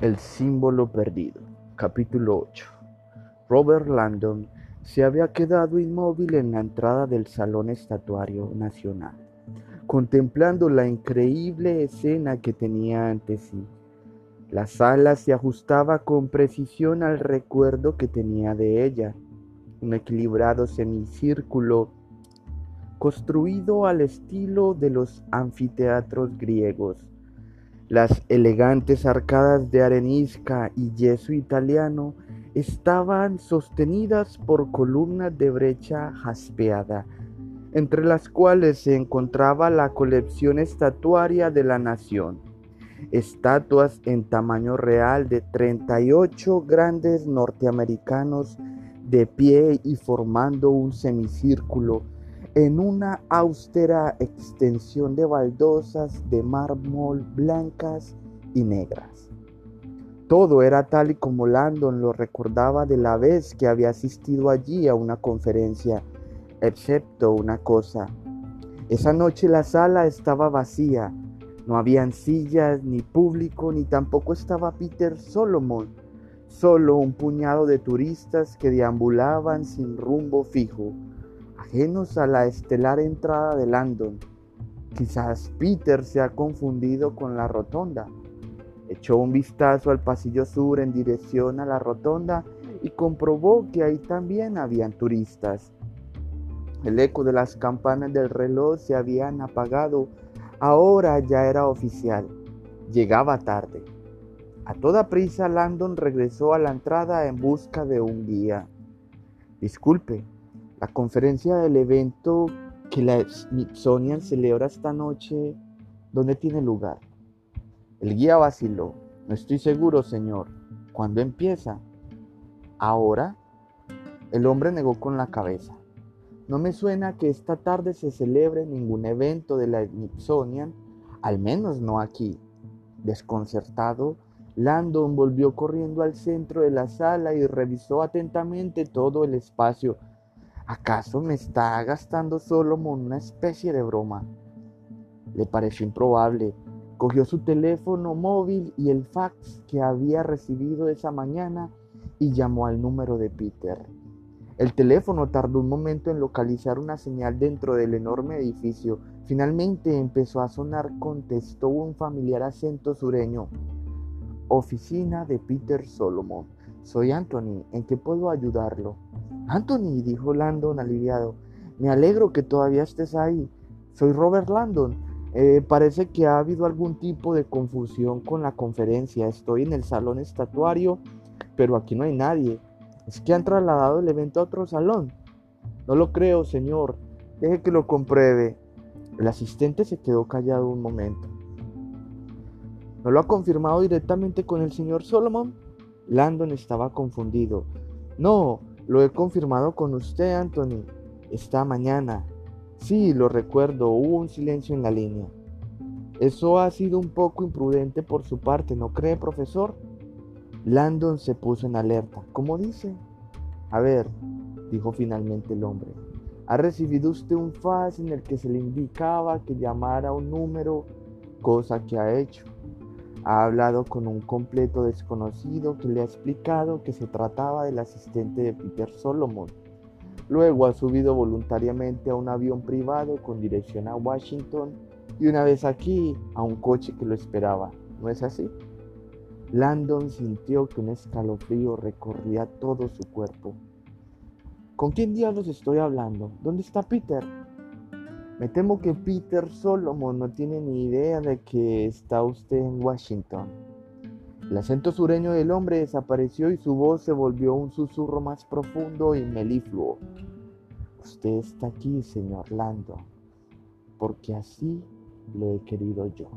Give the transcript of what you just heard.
El símbolo perdido. Capítulo 8. Robert Landon se había quedado inmóvil en la entrada del Salón Estatuario Nacional, contemplando la increíble escena que tenía ante sí. La sala se ajustaba con precisión al recuerdo que tenía de ella, un equilibrado semicírculo construido al estilo de los anfiteatros griegos las elegantes arcadas de arenisca y yeso italiano estaban sostenidas por columnas de brecha jaspeada, entre las cuales se encontraba la colección estatuaria de la nación. Estatuas en tamaño real de 38 grandes norteamericanos de pie y formando un semicírculo en una austera extensión de baldosas de mármol blancas y negras. Todo era tal y como Landon lo recordaba de la vez que había asistido allí a una conferencia, excepto una cosa. Esa noche la sala estaba vacía, no habían sillas, ni público, ni tampoco estaba Peter Solomon, solo un puñado de turistas que deambulaban sin rumbo fijo ajenos a la estelar entrada de Landon. Quizás Peter se ha confundido con la rotonda. Echó un vistazo al pasillo sur en dirección a la rotonda y comprobó que ahí también habían turistas. El eco de las campanas del reloj se habían apagado. Ahora ya era oficial. Llegaba tarde. A toda prisa Landon regresó a la entrada en busca de un guía. Disculpe, la conferencia del evento que la Smithsonian celebra esta noche, ¿dónde tiene lugar? El guía vaciló. No estoy seguro, señor. ¿Cuándo empieza? ¿Ahora? El hombre negó con la cabeza. No me suena que esta tarde se celebre ningún evento de la Smithsonian, al menos no aquí. Desconcertado, Landon volvió corriendo al centro de la sala y revisó atentamente todo el espacio ¿Acaso me está gastando Solomon una especie de broma? Le pareció improbable. Cogió su teléfono móvil y el fax que había recibido esa mañana y llamó al número de Peter. El teléfono tardó un momento en localizar una señal dentro del enorme edificio. Finalmente empezó a sonar, contestó un familiar acento sureño. Oficina de Peter Solomon. Soy Anthony. ¿En qué puedo ayudarlo? Anthony, dijo Landon aliviado, me alegro que todavía estés ahí. Soy Robert Landon. Eh, parece que ha habido algún tipo de confusión con la conferencia. Estoy en el salón estatuario, pero aquí no hay nadie. Es que han trasladado el evento a otro salón. No lo creo, señor. Deje que lo compruebe. El asistente se quedó callado un momento. ¿No lo ha confirmado directamente con el señor Solomon? Landon estaba confundido. No, lo he confirmado con usted, Anthony, esta mañana. Sí, lo recuerdo, hubo un silencio en la línea. Eso ha sido un poco imprudente por su parte, ¿no cree, profesor? Landon se puso en alerta. ¿Cómo dice? A ver, dijo finalmente el hombre. ¿Ha recibido usted un fax en el que se le indicaba que llamara un número, cosa que ha hecho? Ha hablado con un completo desconocido que le ha explicado que se trataba del asistente de Peter Solomon. Luego ha subido voluntariamente a un avión privado con dirección a Washington y una vez aquí a un coche que lo esperaba. ¿No es así? Landon sintió que un escalofrío recorría todo su cuerpo. ¿Con quién diablos estoy hablando? ¿Dónde está Peter? Me temo que Peter Solomon no tiene ni idea de que está usted en Washington. El acento sureño del hombre desapareció y su voz se volvió un susurro más profundo y melifluo. Usted está aquí, señor Lando, porque así lo he querido yo.